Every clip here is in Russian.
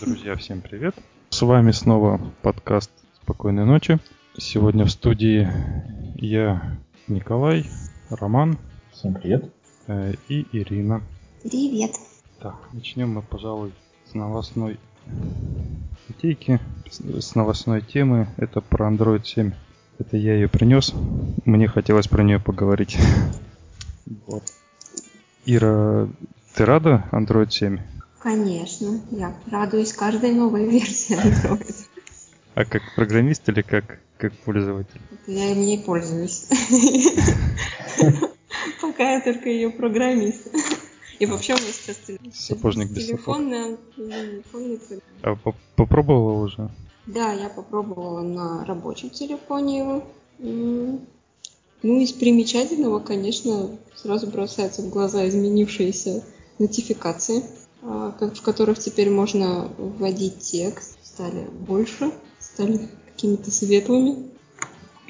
Друзья, всем привет! С вами снова подкаст «Спокойной ночи». Сегодня в студии я, Николай, Роман. Всем привет. Э, и Ирина. Привет. Так, начнем мы, пожалуй, с новостной статейки, с новостной темы. Это про Android 7. Это я ее принес. Мне хотелось про нее поговорить. Вот. Ира, ты рада Android 7? Конечно, я радуюсь каждой новой версии Android. А как программист или как, как пользователь? Я им не пользуюсь. Пока я только ее программист. И вообще у меня сейчас Сапожник без телефонный, А попробовала уже? Да, я попробовала на рабочем телефоне его. Ну, из примечательного, конечно, сразу бросаются в глаза изменившиеся нотификации. А, в которых теперь можно вводить текст, стали больше, стали какими-то светлыми.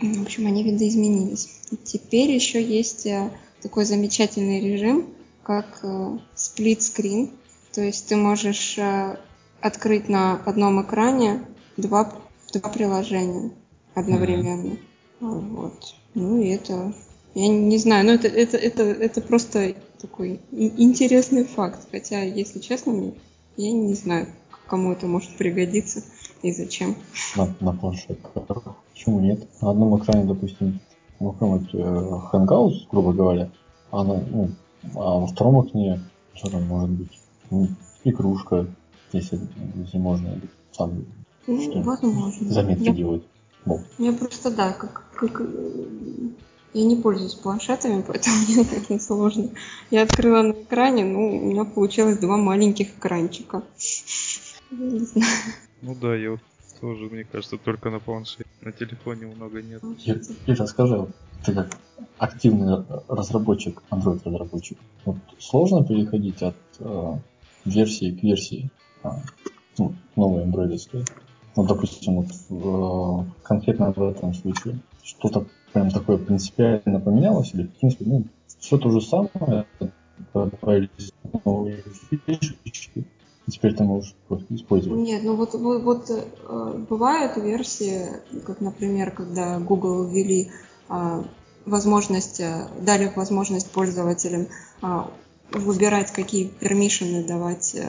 В общем, они видоизменились. Теперь еще есть э, такой замечательный режим, как э, split screen. То есть ты можешь э, открыть на одном экране два, два приложения одновременно. Mm-hmm. Вот. Ну и это я не знаю, но это, это, это, это просто такой интересный факт. Хотя, если честно, я не знаю, кому это может пригодиться и зачем. На, на планшетках. Почему нет? На одном экране, допустим, ну, какой-нибудь э, Hangouts, грубо говоря, а, на, ну, а во втором окне что там может быть? Ну, игрушка, если, если можно там ну, возможно. заметки я, делать. Я просто, да, как, как я не пользуюсь планшетами, поэтому мне очень сложно. Я открыла на экране, ну, у меня получилось два маленьких экранчика. не знаю. Ну да, я вот тоже, мне кажется, только на планшете. На телефоне много нет. Я, я расскажи, ты как активный разработчик, Android-разработчик, вот сложно переходить от э, версии к версии, э, ну, новой андроидовской? Ну, допустим, вот в, конкретно в этом случае что-то прям такое принципиально поменялось, или в принципе, ну, все то же самое, добавились новые фишечки, и теперь ты можешь использовать. Нет, ну вот, вот, вот э, бывают версии, как, например, когда Google ввели э, возможность, э, дали возможность пользователям э, выбирать, какие пермишины давать э,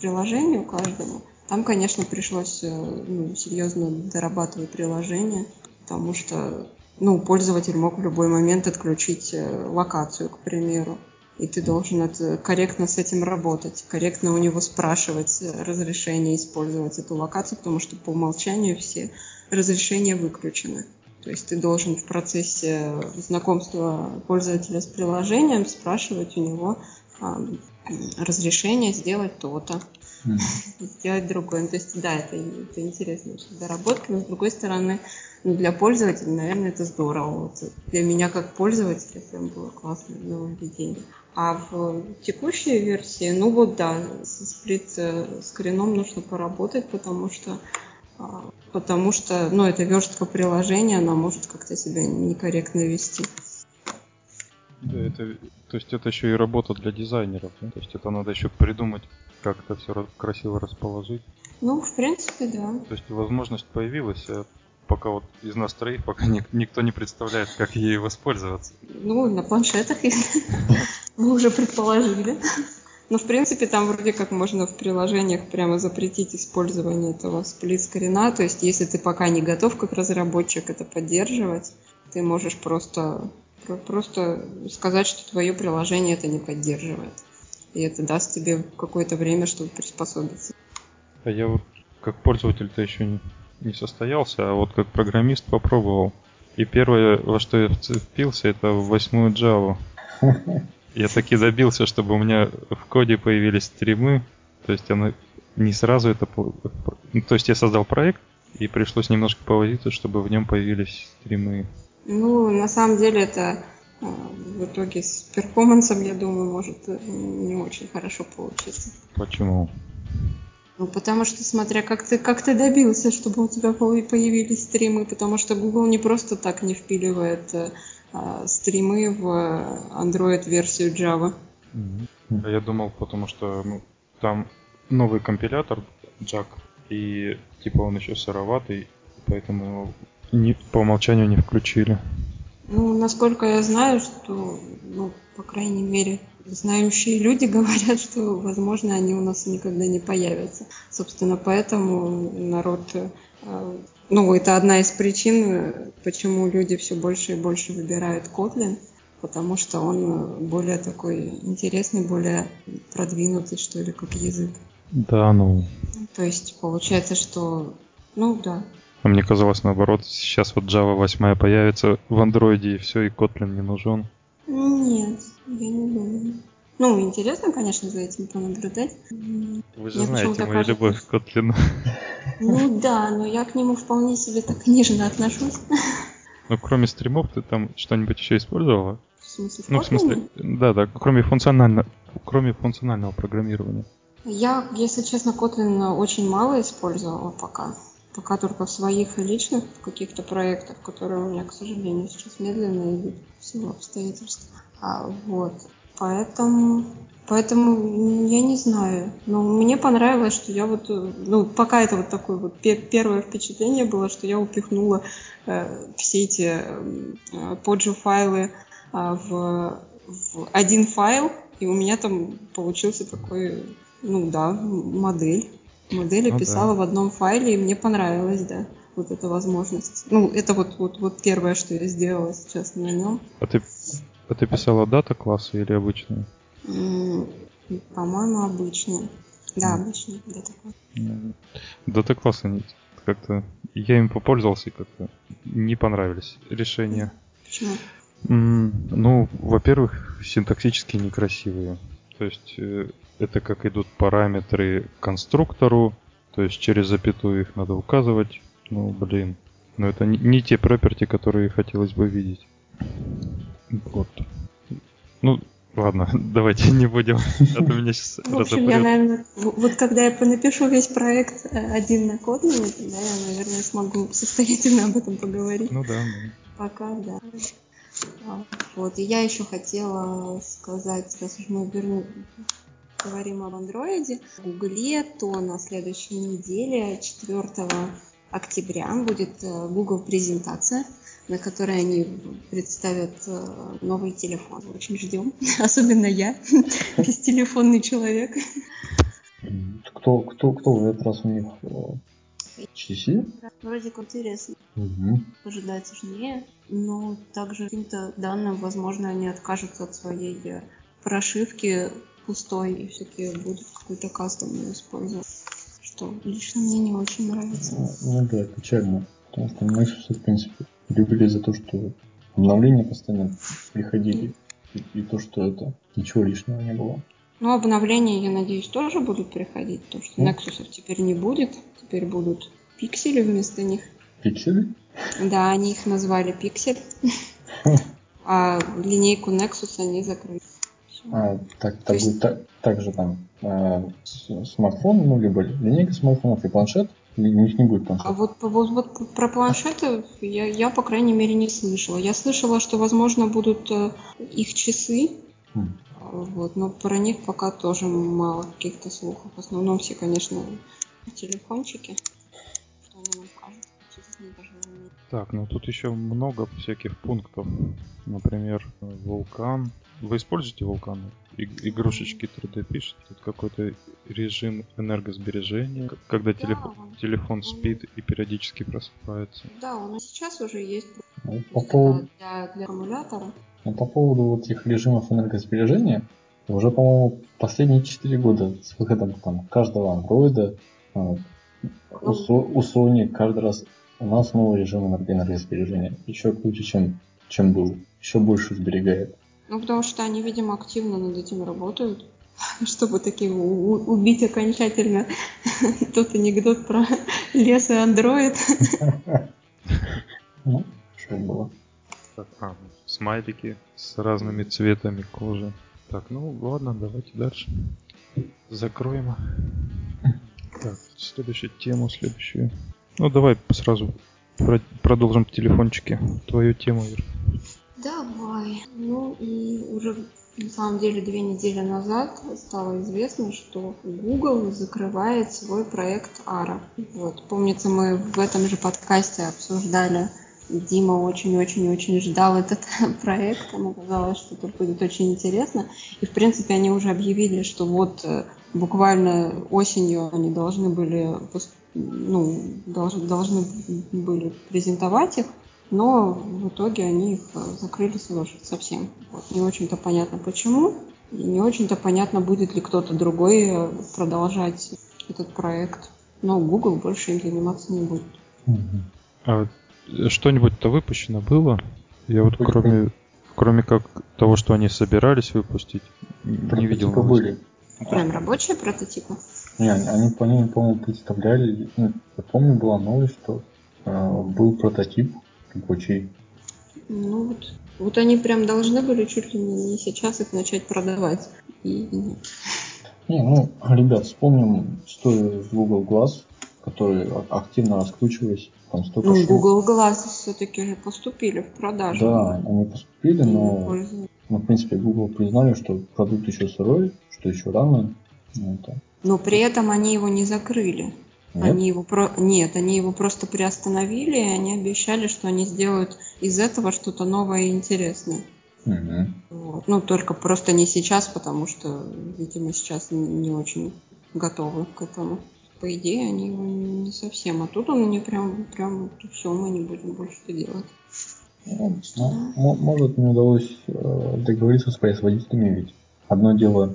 приложению каждому. Там, конечно, пришлось э, ну, серьезно дорабатывать приложение, потому что ну, пользователь мог в любой момент отключить э, локацию, к примеру. И ты должен это, корректно с этим работать, корректно у него спрашивать э, разрешение использовать эту локацию, потому что по умолчанию все разрешения выключены. То есть ты должен в процессе знакомства пользователя с приложением спрашивать у него а, разрешение сделать то-то. Сделать другое. Ну, то есть, да, это, это интересная доработка, но с другой стороны, ну, для пользователя, наверное, это здорово. Вот для меня как пользователя прям было классное нововведение. А в текущей версии, ну вот да, с сплит-скрином нужно поработать, потому что а, потому что, ну, это верстка приложения, она может как-то себя некорректно вести. Да, это, то есть это еще и работа для дизайнеров, да? то есть это надо еще придумать, как это все красиво расположить. Ну, в принципе, да. То есть возможность появилась, а пока вот из нас троих, пока ник- никто не представляет, как ей воспользоваться. Ну, на планшетах мы уже предположили. Но, в принципе, там вроде как можно в приложениях прямо запретить использование этого сплит-скрина. То есть, если ты пока не готов как разработчик это поддерживать, ты можешь просто, просто сказать, что твое приложение это не поддерживает. И это даст тебе какое-то время, чтобы приспособиться. А я вот как пользователь-то еще не, состоялся, а вот как программист попробовал. И первое, во что я вцепился, это в восьмую Java. Я таки добился, чтобы у меня в коде появились стримы. То есть она не сразу это... Ну, то есть я создал проект, и пришлось немножко повозиться, чтобы в нем появились стримы. Ну, на самом деле это в итоге с перформансом, я думаю, может э, не очень хорошо получиться. Почему? Ну, потому что, смотря как ты, как ты добился, чтобы у тебя появились стримы, потому что Google не просто так не впиливает э, а, стримы в Android-версию Java. Mm-hmm. Я думал, потому что ну, там новый компилятор джак. И типа он еще сыроватый, поэтому не, по умолчанию не включили. Ну, насколько я знаю, что, ну, по крайней мере, знающие люди говорят, что, возможно, они у нас никогда не появятся. Собственно, поэтому народ, э, ну, это одна из причин, почему люди все больше и больше выбирают Kotlin, потому что он более такой интересный, более продвинутый, что ли, как язык. Да, ну. То есть получается, что, ну да, а мне казалось наоборот, сейчас вот Java 8 появится в андроиде и все, и Kotlin не нужен. Нет, я не думаю. Ну, интересно, конечно, за этим понаблюдать. Вы же Мне знаете мою кажется... любовь к Kotlin. Ну да, но я к нему вполне себе так нежно отношусь. Ну, кроме стримов, ты там что-нибудь еще использовала? В смысле, Ну, в смысле, да, да, кроме, функционально, кроме функционального программирования. Я, если честно, Kotlin очень мало использовала пока пока только в своих личных каких-то проектах, которые у меня, к сожалению, сейчас медленно идут в силу обстоятельств. А, вот. Поэтому, поэтому я не знаю. Но мне понравилось, что я вот, ну, пока это вот такое вот первое впечатление было, что я упихнула э, все эти э, поджи файлы э, в, в один файл, и у меня там получился такой, ну да, модель модели ну, писала да. в одном файле, и мне понравилось, да, вот эта возможность. Ну, это вот, вот, вот первое, что я сделала сейчас на нем. А ты, а ты писала дата классы или обычные? по-моему, обычные. Да, обычные дата классы. Дата классы как-то... Я им попользовался и как-то не понравились решения. Почему? Ну, во-первых, синтаксически некрасивые. То есть э, это как идут параметры конструктору, то есть через запятую их надо указывать. Ну, блин. Но это не, не те проперти, которые хотелось бы видеть. Вот. Ну, ладно, давайте не будем, а то меня сейчас В общем, я, наверное, вот когда я напишу весь проект э, один на Kotlin, тогда я, наверное, смогу состоятельно об этом поговорить. Ну да. Пока, да. А, вот, и я еще хотела сказать, раз уж мы верну, говорим об андроиде, в Гугле, то на следующей неделе, 4 октября, будет э, Google презентация, на которой они представят э, новый телефон. Очень ждем, особенно я, бестелефонный человек. Кто, кто, кто в этот раз у них HTC? Вроде как интересно. Угу. Ожидается сложнее, но также каким-то данным, возможно, они откажутся от своей э, прошивки пустой и все-таки будут какую-то кастомную использовать. Что лично мне не очень нравится. Ну, ну да, печально. Потому что Nexus, в принципе, любили за то, что обновления постоянно приходили. И, и то, что это ничего лишнего не было. Ну, обновления, я надеюсь, тоже будут приходить, потому что Nexus теперь не будет, теперь будут пиксели вместо них. Пиксели? Да, они их назвали пиксель. А линейку Nexus они закрыли. А, так, так, есть... так, также там э, смартфон, ну, либо линейка смартфонов и планшет, у них не будет планшета. А вот, вот, вот про планшеты я, я, по крайней мере, не слышала. Я слышала, что, возможно, будут э, их часы, Вот, но про них пока тоже мало каких-то слухов. В основном все, конечно, телефончики. Что они нам. Так, ну тут еще много всяких пунктов. Например, вулкан. Вы используете вулкан? И, игрушечки 3D пишет. Тут какой-то режим энергосбережения, когда да, телефон, он, телефон спит и периодически просыпается. Да, у нас сейчас уже есть ну, по поводу... для, для аккумулятора. Но по поводу вот этих режимов энергосбережения, уже, по-моему, последние 4 года с выходом там каждого андроида, а, у, у Sony каждый раз у нас новый режим энергосбережения. Еще круче, чем, чем был. Еще больше сберегает. Ну, потому что они, видимо, активно над этим работают, чтобы таки убить окончательно тот анекдот про лес и андроид. Что было. Так, а, смайлики с разными цветами кожи. Так, ну ладно, давайте дальше. Закроем. Так, следующую тему, следующую. Ну давай сразу продолжим телефончики. Твою тему, Ир. Давай. Ну и уже на самом деле две недели назад стало известно, что Google закрывает свой проект ARA. Вот. Помнится, мы в этом же подкасте обсуждали Дима очень-очень-очень ждал этот проект. Ему казалось, что это будет очень интересно. И, в принципе, они уже объявили, что вот э, буквально осенью они должны были, ну, должны, должны были презентовать их, но в итоге они их э, закрыли совсем. Вот. Не очень-то понятно почему. И не очень-то понятно, будет ли кто-то другой э, продолжать этот проект. Но Google больше им заниматься не будет. А что-нибудь-то выпущено было? Я вот кроме, кроме как того, что они собирались выпустить, не видел. были. Прям рабочие прототипы? Не, они, по ним, по-моему, представляли, ну, я помню, была новость, что э, был прототип рабочий. Ну вот, вот они прям должны были чуть ли не сейчас их начать продавать. И. Не, ну, ребят, вспомним историю с Google Glass, которые активно раскручивались там столько ну, шум. Google Glass все-таки же поступили в продажу. Да, они поступили, но, ну, в принципе, Google признали, что продукт еще сырой, что еще рано. Ну, это... Но при этом они его не закрыли. Нет? Они его про... Нет, они его просто приостановили, и они обещали, что они сделают из этого что-то новое и интересное. Угу. Вот. Ну, только просто не сейчас, потому что, видимо, сейчас не очень готовы к этому по идее, они не совсем. А тут он мне прям, прям все, мы не будем больше это делать. Ну, ну, может, мне удалось э, договориться с производителями, ведь одно дело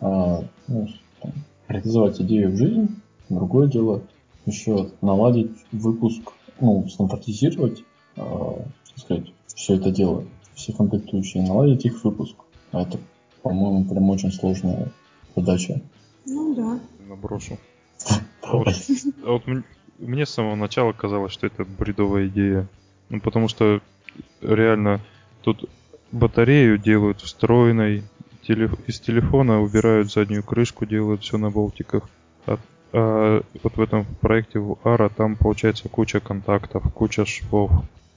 э, ну, там, реализовать идею в жизнь, другое дело еще наладить выпуск, ну, стандартизировать, э, сказать, все это дело, все комплектующие, наладить их выпуск. А это, по-моему, прям очень сложная задача. Ну да. Наброшу. А вот, а вот мне с самого начала казалось, что это бредовая идея. Ну, потому что реально тут батарею делают встроенной, телеф... из телефона убирают заднюю крышку, делают все на болтиках. А, а вот в этом проекте в Ара там получается куча контактов, куча швов.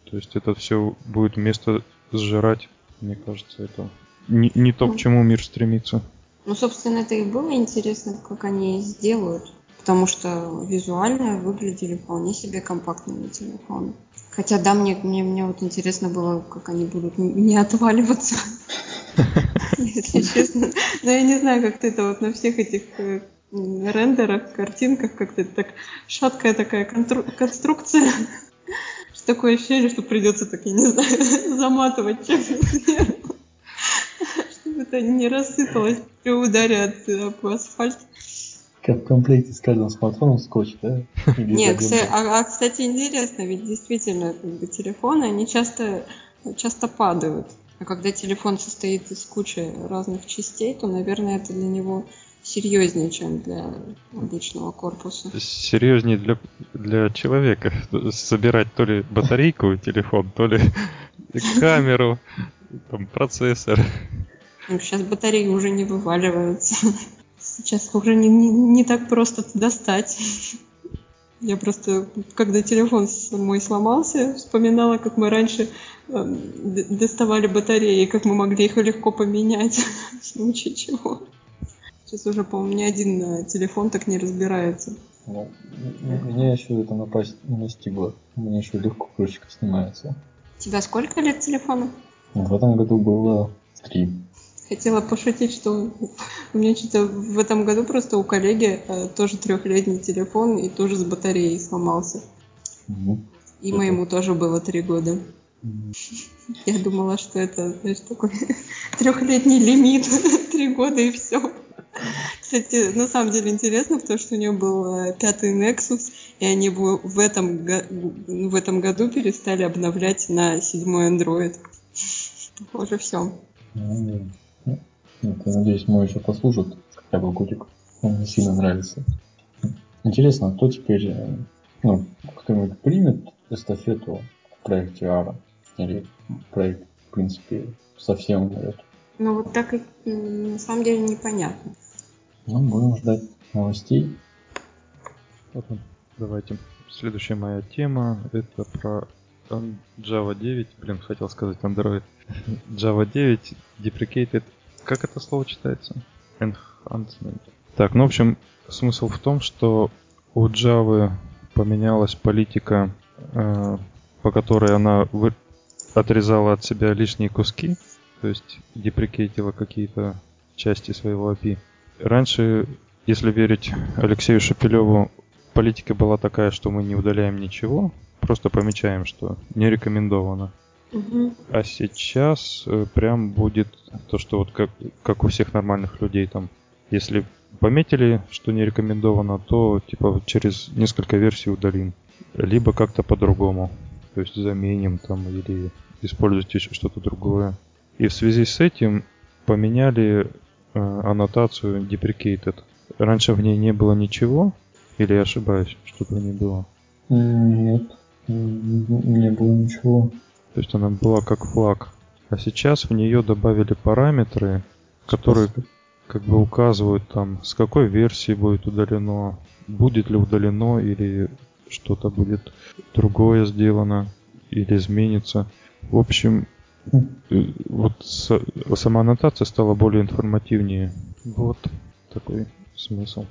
То есть это все будет место сжирать. Мне кажется, это не, не то, к чему мир стремится. Ну, собственно, это и было интересно, как они сделают потому что визуально выглядели вполне себе компактными телефоны. Хотя да, мне, мне, мне вот интересно было, как они будут не отваливаться, если честно. Но я не знаю, как-то это вот на всех этих э, рендерах, картинках, как-то так шаткая такая конструкция. Такое ощущение, что придется так, я не знаю, заматывать чем-то чтобы это не рассыпалось при ударе от, об асфальт. Как в комплекте с каждым смартфоном скотч, да? Нет, а, а, кстати, интересно, ведь действительно, как бы, телефоны, они часто, часто падают. А когда телефон состоит из кучи разных частей, то, наверное, это для него серьезнее, чем для обычного корпуса. Серьезнее для, для человека. Собирать то ли батарейку телефон, то ли камеру, там, процессор. Ну, сейчас батареи уже не вываливаются. Сейчас уже не, не, не так просто достать. Я просто, когда телефон мой сломался, вспоминала, как мы раньше э, доставали батареи, как мы могли их легко поменять в случае чего. Сейчас уже, по-моему, ни один э, телефон так не разбирается. Ну, меня еще это напасть не настигло. У меня еще легко крышечка снимается. У тебя сколько лет телефону? В этом году было три. Хотела пошутить, что у меня что-то в этом году просто у коллеги э, тоже трехлетний телефон и тоже с батареей сломался. Угу. И это... моему тоже было три года. Угу. Я думала, что это, знаешь, такой трехлетний лимит, три года и все. Кстати, на самом деле интересно, потому что у нее был э, пятый Nexus, и они в этом, в этом году перестали обновлять на седьмой Android. Похоже, все. Вот, я надеюсь, мой еще послужит хотя бы годик. Он мне сильно нравится. Интересно, кто теперь, ну, кто-нибудь примет эстафету в проекте Ара? Или проект, в принципе, совсем умрет? Ну, вот так и на самом деле непонятно. Ну, будем ждать новостей. Ладно, давайте. Следующая моя тема это про Java 9, блин, хотел сказать Android. Java 9 deprecated как это слово читается? Enhancement. Так, ну, в общем, смысл в том, что у Java поменялась политика, э, по которой она вы... отрезала от себя лишние куски, то есть деприкейтила какие-то части своего API. Раньше, если верить Алексею Шапилеву, политика была такая, что мы не удаляем ничего, просто помечаем, что не рекомендовано. А сейчас э, прям будет то, что вот как, как у всех нормальных людей там, если пометили, что не рекомендовано, то типа через несколько версий удалим. Либо как-то по-другому. То есть заменим там или используйте что-то другое. И в связи с этим поменяли э, аннотацию deprecated. Раньше в ней не было ничего, или я ошибаюсь, что-то не было. Нет, не было ничего. То есть она была как флаг. А сейчас в нее добавили параметры, которые как бы указывают там, с какой версии будет удалено, будет ли удалено или что-то будет другое сделано или изменится. В общем, э, вот сама аннотация стала более информативнее. Вот такой смысл.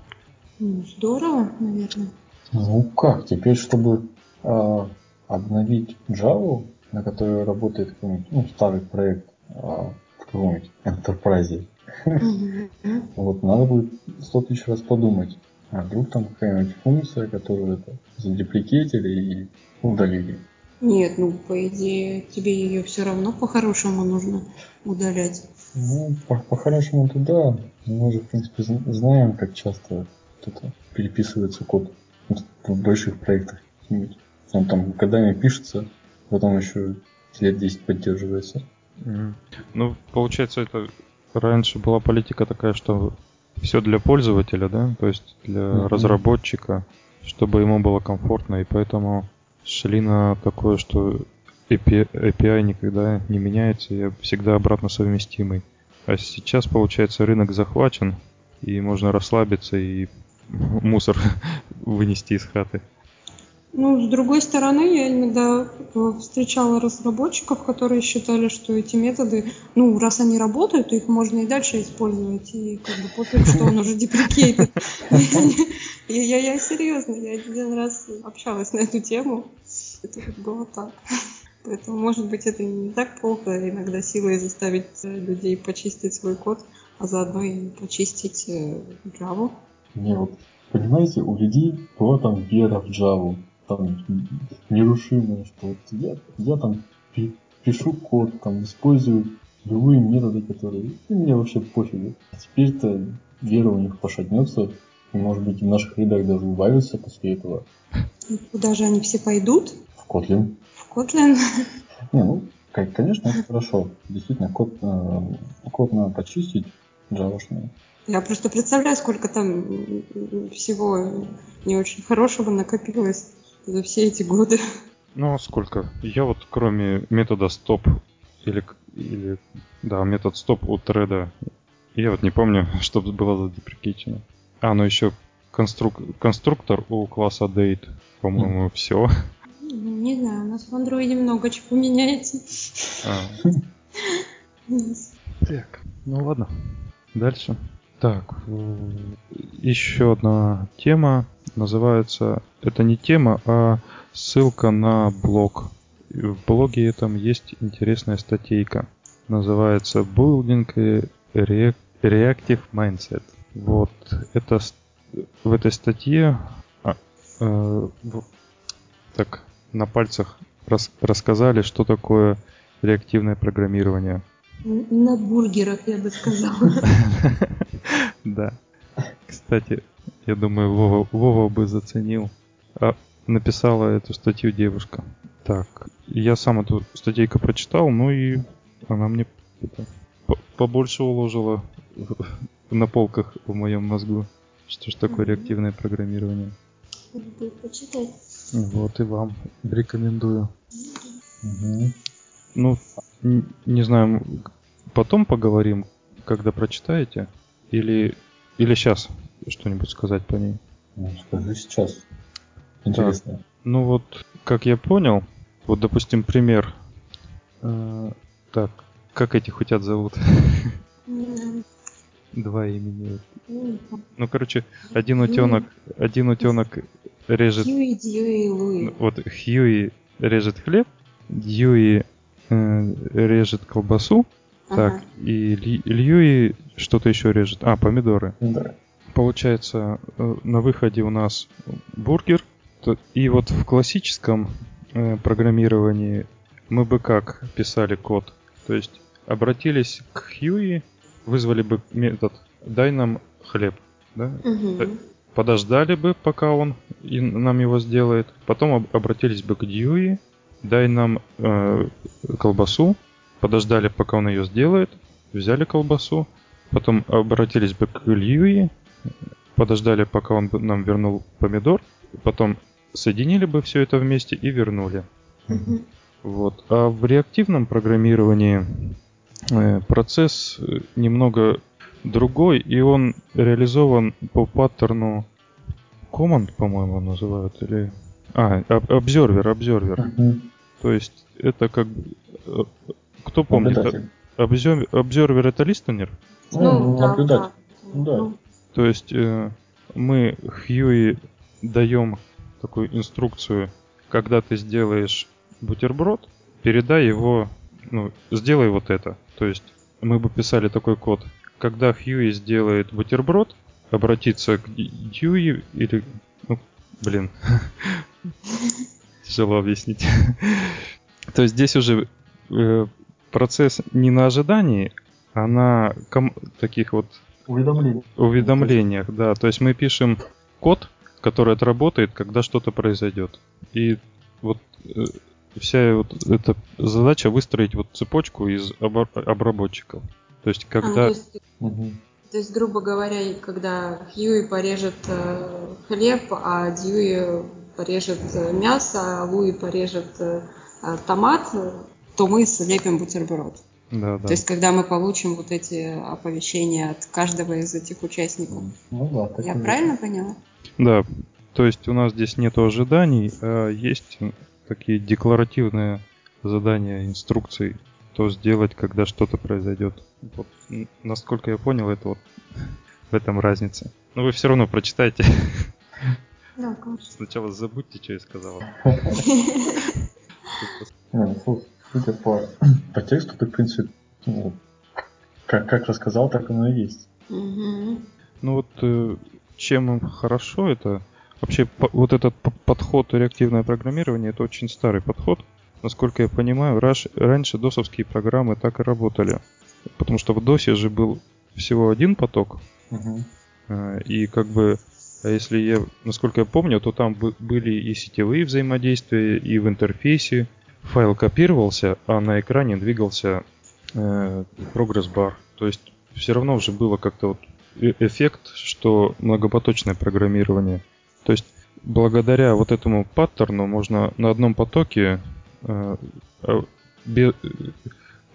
Ну, Здорово, наверное. Ну как, теперь, чтобы а, обновить Java, на которой работает какой-нибудь ну, старый проект а, в каком-нибудь Enterprise, вот надо будет сто тысяч раз подумать. А вдруг там какая-нибудь функция, которую это задепликетили и удалили. Нет, ну, по идее, тебе ее все равно по-хорошему нужно удалять. Ну, по- по-хорошему-то да. Мы же, в принципе, зн- знаем, как часто это переписывается код в больших проектах. Он там годами пишется, потом еще лет 10 поддерживается. Ну, получается, это раньше была политика такая, что все для пользователя, да, то есть для Мгм. разработчика, чтобы ему было комфортно, и поэтому шли на такое, что API, API никогда не меняется и всегда обратно совместимый. А сейчас, получается, рынок захвачен, и можно расслабиться и мусор вынести из хаты. Ну, с другой стороны, я иногда э, встречала разработчиков, которые считали, что эти методы, ну, раз они работают, то их можно и дальше использовать, и как бы пофиг, что он уже деприкейтед. Я, серьезно, я один раз общалась на эту тему, это было так. Поэтому, может быть, это не так плохо иногда силой заставить э, людей почистить свой код, а заодно и почистить э, Java. Не, вот, понимаете, у людей была там вера в Java, там нерушимая, что вот я, я там пи- пишу код, там использую любые методы, которые и мне вообще пофигу. А теперь-то вера у них пошатнется, и может быть в наших рядах даже убавится после этого И Куда же они все пойдут? в Kotlin. В Kotlin. Не, ну, конечно, это хорошо. Действительно, код, э, код надо почистить, джавашный. Я просто представляю, сколько там всего не очень хорошего накопилось за все эти годы. Ну, а сколько? Я вот кроме метода стоп или, к- или да, метод стоп у треда, я вот не помню, что было задеприкичено. А, ну еще конструк... конструктор у класса date, по-моему, все. Ну, Не знаю, у нас в андроиде много чего меняется. Так, ну ладно. Дальше. Так, еще одна тема называется... Это не тема, а ссылка на блог. В блоге этом есть интересная статейка. Называется Building Reactive Mindset. Вот. Это в этой статье а, э, так на пальцах рас- рассказали, что такое реактивное программирование. На бургерах, я бы сказала. Да. Кстати, я думаю, Вова, Вова бы заценил. А, написала эту статью девушка. Так, я сам эту статейку прочитал, ну и она мне это, по- побольше уложила на полках в моем мозгу. Что ж такое реактивное программирование? Почитать. Вот и вам рекомендую. Мгм. Ну, не знаю, потом поговорим, когда прочитаете, или, или сейчас что-нибудь сказать по ней. Ну, скажи сейчас. Интересно. Ну вот, как я понял, вот, допустим, пример. Э, так, как этих утят зовут? Два имени. Ну, короче, один утенок, один утенок режет... Хьюи, Дьюи, Луи. Вот Хьюи режет хлеб, Дьюи режет колбасу, так, Ага. и Ли- Льюи что-то еще режет. А, помидоры. Да. Получается, э, на выходе у нас бургер. То- И вот в классическом э, программировании мы бы как писали код? То есть обратились к Хьюи, вызвали бы метод «дай нам хлеб». Да? Мгм. подождали бы, пока он и нам его сделает. Потом об- обратились бы к Дьюи, дай нам э, колбасу, подождали, пока он ее сделает, взяли колбасу, потом обратились бы к Льюи, подождали, пока он нам вернул помидор, потом соединили бы все это вместе и вернули. Вот. А в реактивном программировании э, процесс э, немного другой, и он реализован по паттерну command, по-моему, называют, или... А, observer, observer. Мгм. То есть это как... бы, э, Кто помнит? Observer, observer это listener? Ну, да, наблюдатель. да. Да. Ну, То есть э, мы Хьюи даем такую инструкцию, когда ты сделаешь бутерброд, передай его, ну, сделай вот это. То есть мы бы писали такой код. Когда Хьюи сделает бутерброд, обратиться к Дьюи или... Ну, блин. Тяжело объяснить. То есть здесь уже э, процесс не на ожидании, а на ком- таких вот Уведомление. уведомлениях, да. То есть мы пишем код, который отработает, когда что-то произойдет. И вот э, вся вот эта задача выстроить вот цепочку из обор- обработчиков. То есть а, когда... то, есть, Мгм. то есть, грубо говоря, и когда Хьюи порежет э, хлеб, а Дьюи порежет э, мясо, а Луи порежет э, э, томат, то мы слепим бутерброд. Да, да. То есть, когда мы получим вот эти оповещения от каждого из этих участников. Ну да, так Я правильно поняла? Да, то есть у нас здесь нет ожиданий, а есть такие декларативные задания, инструкции, что сделать, когда что-то произойдет. Вот, насколько я понял, это вот в этом разница. Но вы все равно прочитайте. Да, конечно. Сначала забудьте, что я сказал. Не, ну, судя по, по тексту, ты, в принципе, ну, как, как рассказал, так оно и есть. Ну вот э, чем хорошо это, вообще вот этот подход реактивное программирование, это очень старый подход. Насколько я понимаю, раньше досовские программы так и работали. Потому что в досе же был всего один поток, э, и как бы, если я, насколько я помню, то там бы- были и сетевые взаимодействия, и в интерфейсе файл копировался, а на экране двигался э, прогресс-бар. То есть все равно уже было как-то вот э- эффект, что многопоточное программирование. То есть благодаря вот этому паттерну можно на одном потоке э, э, бе- э,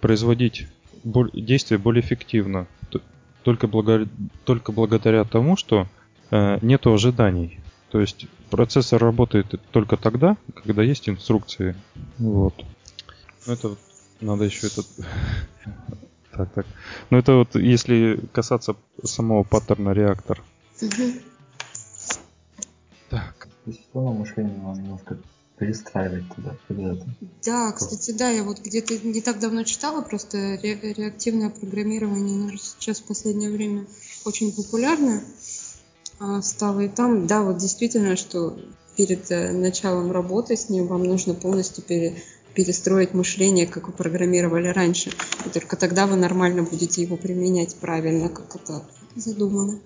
производить боль- действия более эффективно. Только, благо- только благодаря тому, что э, нету ожиданий. То есть процессор работает только тогда, когда есть инструкции. Вот. Ну, это вот надо еще этот... Так, так. Ну это вот если касаться самого паттерна реактор. Так. То есть все равно мышление надо немножко перестраивать туда, под это. Да, кстати, да, я вот где-то не так давно читала, просто ре- реактивное программирование оно же сейчас в последнее время очень популярно а, стало. И там, да, вот действительно, что перед э, началом работы с ним вам нужно полностью пере- перестроить мышление, как вы программировали раньше. И только тогда вы нормально будете его применять правильно, как это задумано.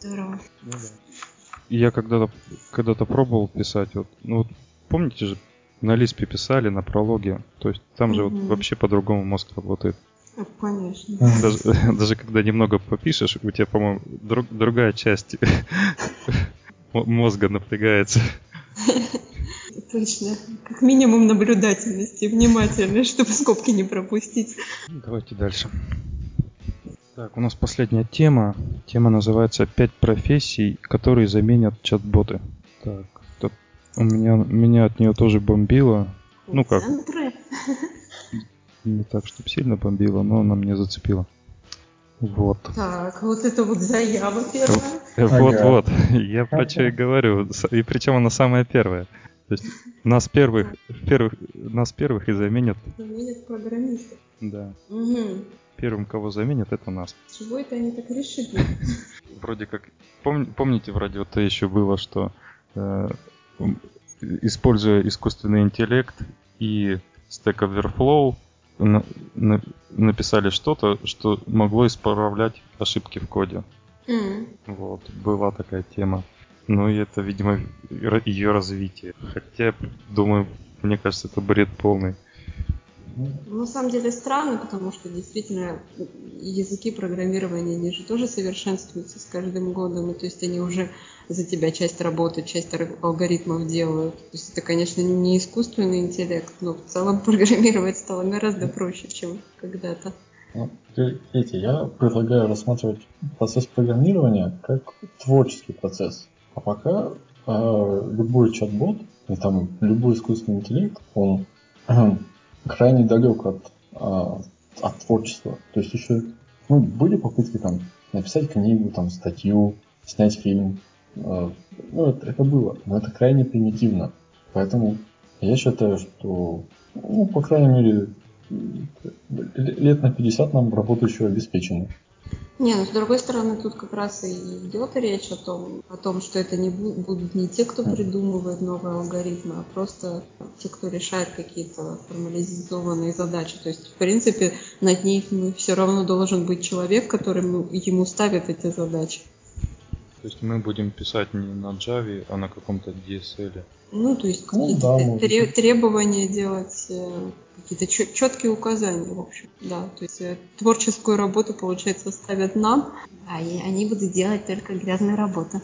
Здорово. Я когда-то когда-то пробовал писать, вот, ну вот помните же, на Лиспе писали, на прологе. То есть там же вот Мгм. вообще по-другому мозг работает. Конечно. Даже, даже когда немного попишешь, у тебя, по-моему, друг- другая часть мозга напрягается. Точно. Как минимум наблюдательность и внимательность, чтобы скобки не пропустить. Давайте дальше. Так, у нас последняя тема. Тема называется «Пять профессий, которые заменят чат-боты». Так, тут у меня, меня от нее тоже бомбило. Ну как? Центры. Не так, чтобы сильно бомбило, но она мне зацепила. Вот. Так, вот это вот заява первая. Вот-вот, я про что и говорю. И причем она самая первая. То есть нас первых, первых, нас первых и заменят. Заменят программистов. Да. Угу. Первым, кого заменят, это нас. Чего это они так решили? Вроде как, пом, помните, вроде вот еще было, что э, используя искусственный интеллект и Stack Overflow, на, на, написали что-то, что могло исправлять ошибки в коде. М. Вот, была такая тема. Ну и это, видимо, ее развитие. Хотя, думаю, мне кажется, это бред полный. Ну, На самом деле странно, потому что действительно языки программирования, они же тоже совершенствуются с каждым годом, и то есть они уже за тебя часть работы, часть алгоритмов делают. То есть это, конечно, не искусственный интеллект, но в целом программировать стало гораздо проще, чем когда-то. Ну, Видите, я предлагаю рассматривать процесс программирования как творческий процесс. А пока э, любой чат-бот и там любой искусственный интеллект, он крайне далек от, а, от творчества. То есть еще ну, были попытки там написать книгу, там статью, снять фильм. Э, ну, это, было, но это крайне примитивно. Поэтому я считаю, что, ну, по крайней мере, лет на 50 нам работа еще обеспечена. Не, ну с другой стороны, тут как раз и идет речь о том, о том, что это не бу- будут не те, кто придумывает новые алгоритмы, а просто те, кто решает какие-то формализованные задачи. То есть, в принципе, над них все равно должен быть человек, который ему ставит эти задачи. То есть мы будем писать не на Java, а на каком-то DSL. Ну, то есть Ну, какие-то да, тре- требования делать, э, какие-то четкие указания, в общем. Да, то есть э, творческую работу, получается, ставят нам, а и они будут делать только грязную работу.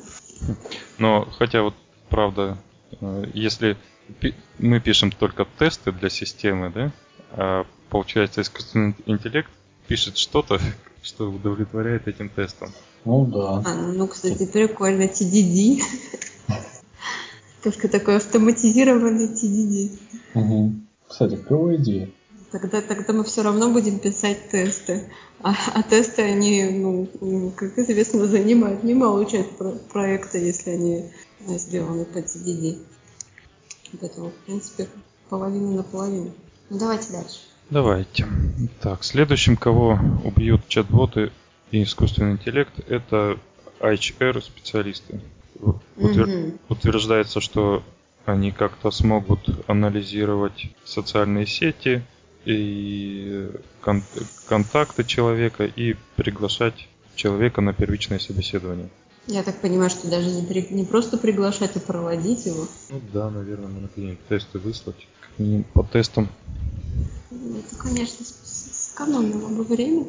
Но хотя вот правда, э, если пи- мы пишем только тесты для системы, да, а получается искусственный интеллект пишет что-то, что удовлетворяет этим тестам. Ну да. А, ну, кстати, прикольно, TDD. Только такой автоматизированный TDD. Мгм. Кстати, клевая идея. Тогда, тогда мы все равно будем писать тесты. А, а тесты, они, ну, как известно, занимают немалую часть про- проекта, если они э, сделаны по TDD. Поэтому, в принципе, половина на половину. Ну, давайте дальше. Давайте. Так, следующим, кого убьют чат-боты и искусственный интеллект, это HR-специалисты. Утвер- Мгм. Утверждается, что они как-то смогут анализировать социальные сети и кон- контакты человека и приглашать человека на первичное собеседование. Я так понимаю, что даже не, не просто приглашать, а проводить его. Ну да, наверное, надо какие-нибудь тесты выслать. Как минимум По тестам. Ну, Это, конечно, сэкономило бы время.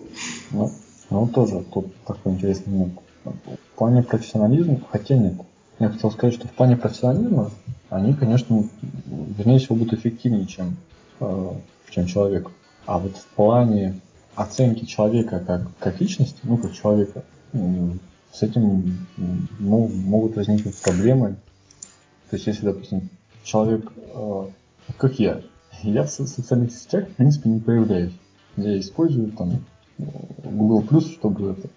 Ну, ну, тоже тут такой интересный момент. В плане профессионализма, хотя нет. Я хотел сказать, что в плане профессионализма они, конечно, вернее всего будут эффективнее, чем, э, чем человек. А вот в плане оценки человека как, как личности, ну, как человека, с этим мо- могут возникнуть проблемы. То есть, если, допустим, человек, э, как я, я в со- социальных сетях, в принципе, не появляюсь. Я использую там Google Plus, чтобы это,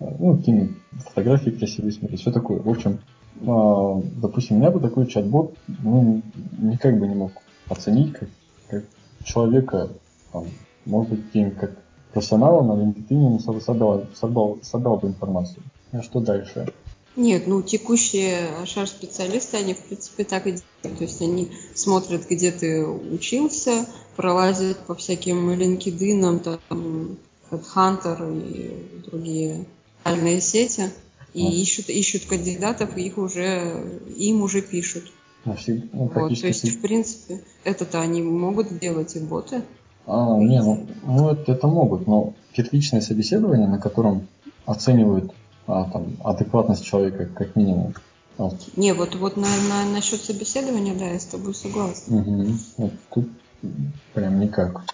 ну, кинуть фотографии красивые смотреть, все такое. В общем, а, допустим, меня бы такой чат-бот ну, никак бы не мог оценить как, как человека, там, может быть, каким как профессионала на LinkedIn ему собрал, собрал, собрал, собрал бы информацию. А что дальше? Нет, ну текущие HR-специалисты, они в принципе так и делают. То есть они смотрят, где ты учился, пролазят по всяким LinkedIn, там, Headhunter и другие социальные сети и Ну. ищут, ищут кандидатов, и их уже, им уже пишут. Всег- ну, Вот, то есть, в принципе, это-то они могут делать и боты. А, не, ну, ну это, это могут, но первичное собеседование, на котором оценивают а, там, адекватность человека как минимум. Вот. Не, вот, вот на, на, насчет собеседования, да, я с тобой согласна. Мгм. Вот тут прям никак.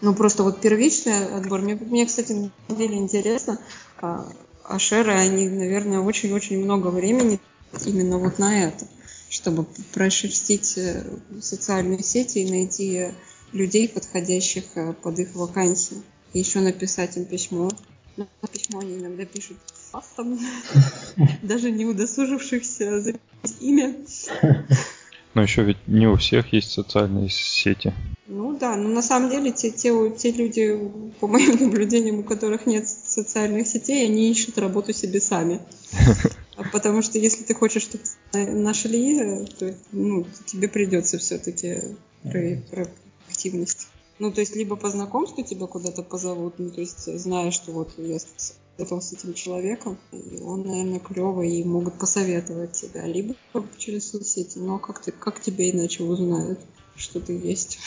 Ну, просто вот первичный отбор. Мне, мне кстати, на самом деле интересно. А, Ашеры, они, наверное, очень-очень много времени именно вот на это, чтобы прошерстить э, социальные сети и найти людей, подходящих э, под их вакансии. И еще написать им письмо. Но письмо они иногда пишут фастом, даже не удосужившихся записать имя. Но еще ведь не у всех есть социальные сети. Ну да, но на самом деле те, те, те люди, по моим наблюдениям, у которых нет социальных сетей, они ищут работу себе сами. А потому что если ты хочешь, чтобы нашли, то ну, тебе придется все-таки про, про активность. Ну, то есть, либо по знакомству тебя куда-то позовут, ну, то есть, зная, что вот я работал с этим человеком, и он, наверное, клевый, и могут посоветовать тебя, либо через соцсети, но как, ты, как тебе иначе узнают, что ты есть.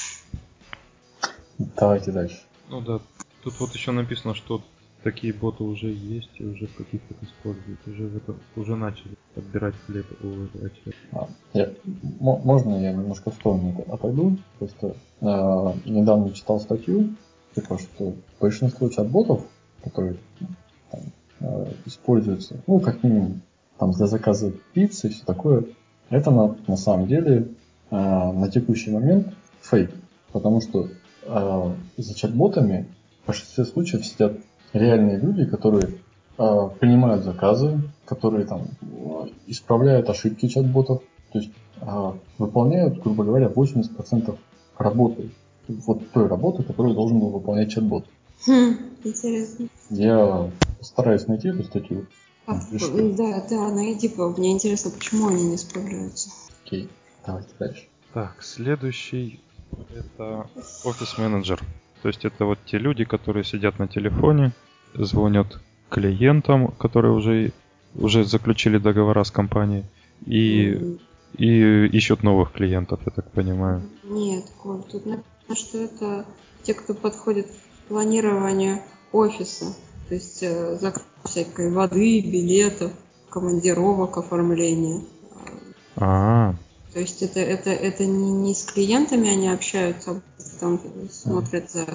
Давайте дальше. Ну да, тут вот еще написано, что такие боты уже есть и уже в каких-то используют, уже, в это, уже начали отбирать хлеб у этого человека. А, я, можно я немножко в сторону отойду? Просто э, недавно читал статью, типа, что большинство чат-ботов, которые там, э, используются, ну, как минимум, там, для заказа пиццы и все такое, это на, на самом деле э, на текущий момент фейк. Потому что э, за чат-ботами в большинстве случаев сидят реальные люди, которые э, принимают заказы, которые там исправляют ошибки чат-ботов, то есть э, выполняют, грубо говоря, 80% работы, вот той работы, которую должен был выполнять чат-бот. Хм, интересно. Я стараюсь найти эту статью. А, да, да, найди, мне интересно, почему они не справляются. Окей, давайте дальше. Так, следующий это офис-менеджер. То есть это вот те люди, которые сидят на телефоне, звонят клиентам, которые уже, уже заключили договора с компанией, и, и ищут новых клиентов, я так понимаю. Нет, Коль, тут написано, что это те, кто подходит к планированию офиса. То есть э, заказ всякой воды, билетов, командировок, оформления. А, -а, -а. То есть это, это, это не, не с клиентами они общаются, там смотрят за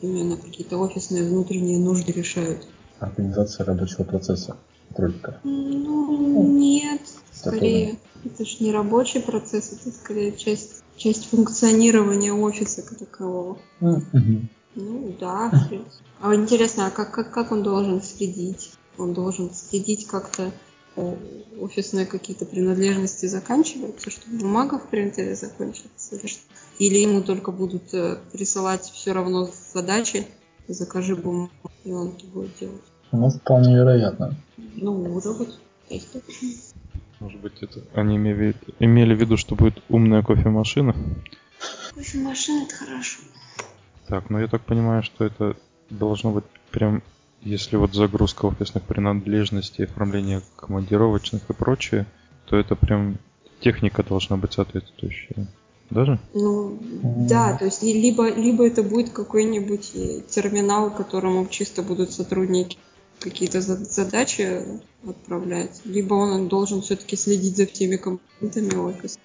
именно какие-то офисные внутренние нужды решают. Организация рабочего процесса только. Ну, нет, скорее. Это же не рабочий процесс, это скорее часть, часть функционирования офиса как такового. Mm-hmm. Ну да. А интересно, а как, как, как он должен следить? Он должен следить как-то офисные какие-то принадлежности заканчиваются, что бумага в принтере закончится, или ему только будут э, присылать все равно задачи, закажи бумагу, и он это будет делать. Ну, вполне вероятно. Ну, есть Может быть, это они имели, имели в виду, что будет умная кофемашина? Кофемашина это хорошо. Так, ну я так понимаю, что это должно быть прям если вот загрузка офисных принадлежностей, оформление командировочных и прочее, то это прям техника должна быть соответствующая. Даже? Ну, да, то есть либо, либо это будет какой-нибудь э, терминал, которому чисто будут сотрудники какие-то задачи отправлять, либо он должен все-таки следить за всеми компонентами офиса,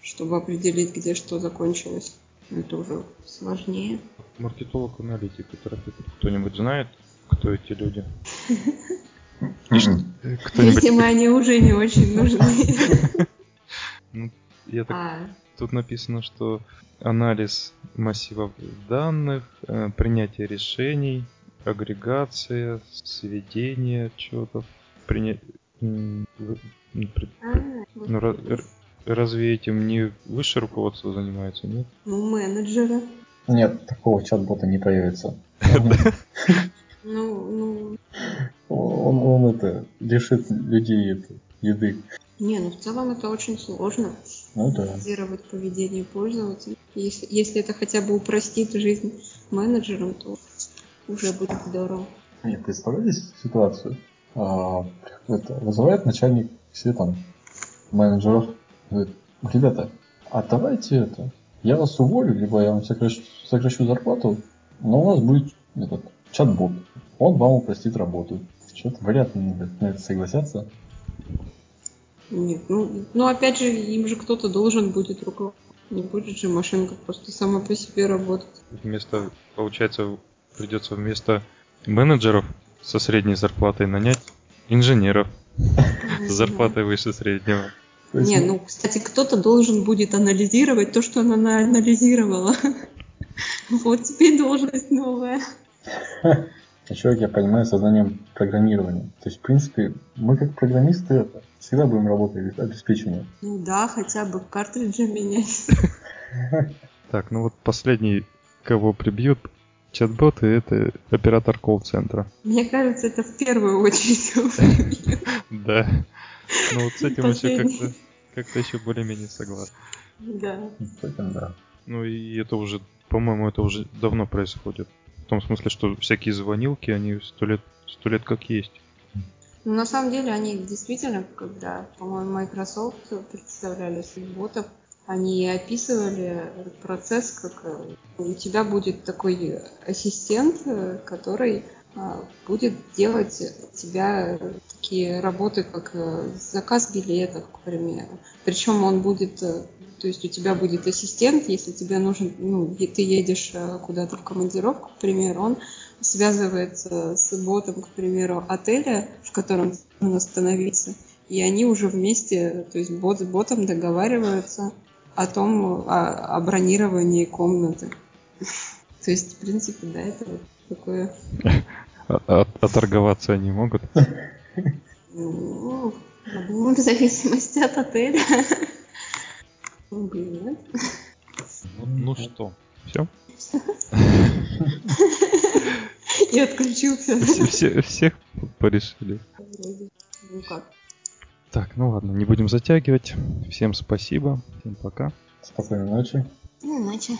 чтобы определить, где что закончилось. Это уже сложнее. Маркетолог-аналитик, кто-нибудь знает, кто эти люди? Видимо, они уже не очень нужны. Ну, я так... А. Тут написано, что анализ массивов данных, э, принятие решений, агрегация, сведение отчетов, принять... Ну, разве этим не высшее руководство занимается, нет? Ну, менеджеры. Нет, такого чат-бота не появится. Ну, ну... Он, он это, лишит людей это, еды. Не, ну в целом это очень сложно. Ну да. Анализировать поведение пользователя. Если, если это хотя бы упростит жизнь менеджерам, то уже будет здорово. Нет, представляете ситуацию? А, это, вызывает начальник все там менеджеров. Говорит, ребята, а давайте это, я вас уволю, либо я вам сокращу, сокращу зарплату, но у нас будет этот чат-бот. Он вам упростит работу. Что-то вряд ли на это согласятся. Нет, ну, ну опять же, им же кто-то должен будет руководить. Не будет же машинка просто сама по себе работать. Вместо, получается, придется вместо менеджеров со средней зарплатой нанять инженеров с зарплатой выше среднего. Не, ну, кстати, кто-то должен будет анализировать то, что она анализировала. Вот теперь должность новая. А человек, я понимаю, сознанием программирования. То есть, в принципе, мы как программисты это, всегда будем работать обеспечение. Ну да, хотя бы картриджи менять. Так, ну вот последний, кого прибьют, чат-боты, это оператор колл-центра. Мне кажется, это в первую очередь. Да. Ну вот с этим еще как-то как-то еще более-менее согласен. Да. С этим, да. Ну и это уже, по-моему, это уже давно происходит. В том смысле, что всякие звонилки, они сто лет, сто лет как есть. Но на самом деле они действительно, когда, по-моему, Microsoft представляли своих ботов, они описывали этот процесс, как э, у тебя будет такой ассистент, э, который а, будет делать тебя такие работы, как э, заказ билетов, к примеру. Причем он будет, э, то есть у тебя будет ассистент, если тебе нужен, ну, ты едешь э, куда-то в командировку, к примеру, он связывается с ботом, к примеру, отеля, в котором должен остановиться, и они уже вместе, то есть бот с ботом договариваются о том, о, о бронировании комнаты. То есть, в принципе, да, это вот такое, А, а- а торговаться они могут? ну, в зависимости от отеля. Ну, блин. Ну, ну что, все? И отключился. Все, все- всех порешили. Вроде. Ну как? Так, ну ладно, не будем затягивать. Всем спасибо, всем пока. Спокойной ночи. Ну, иначе.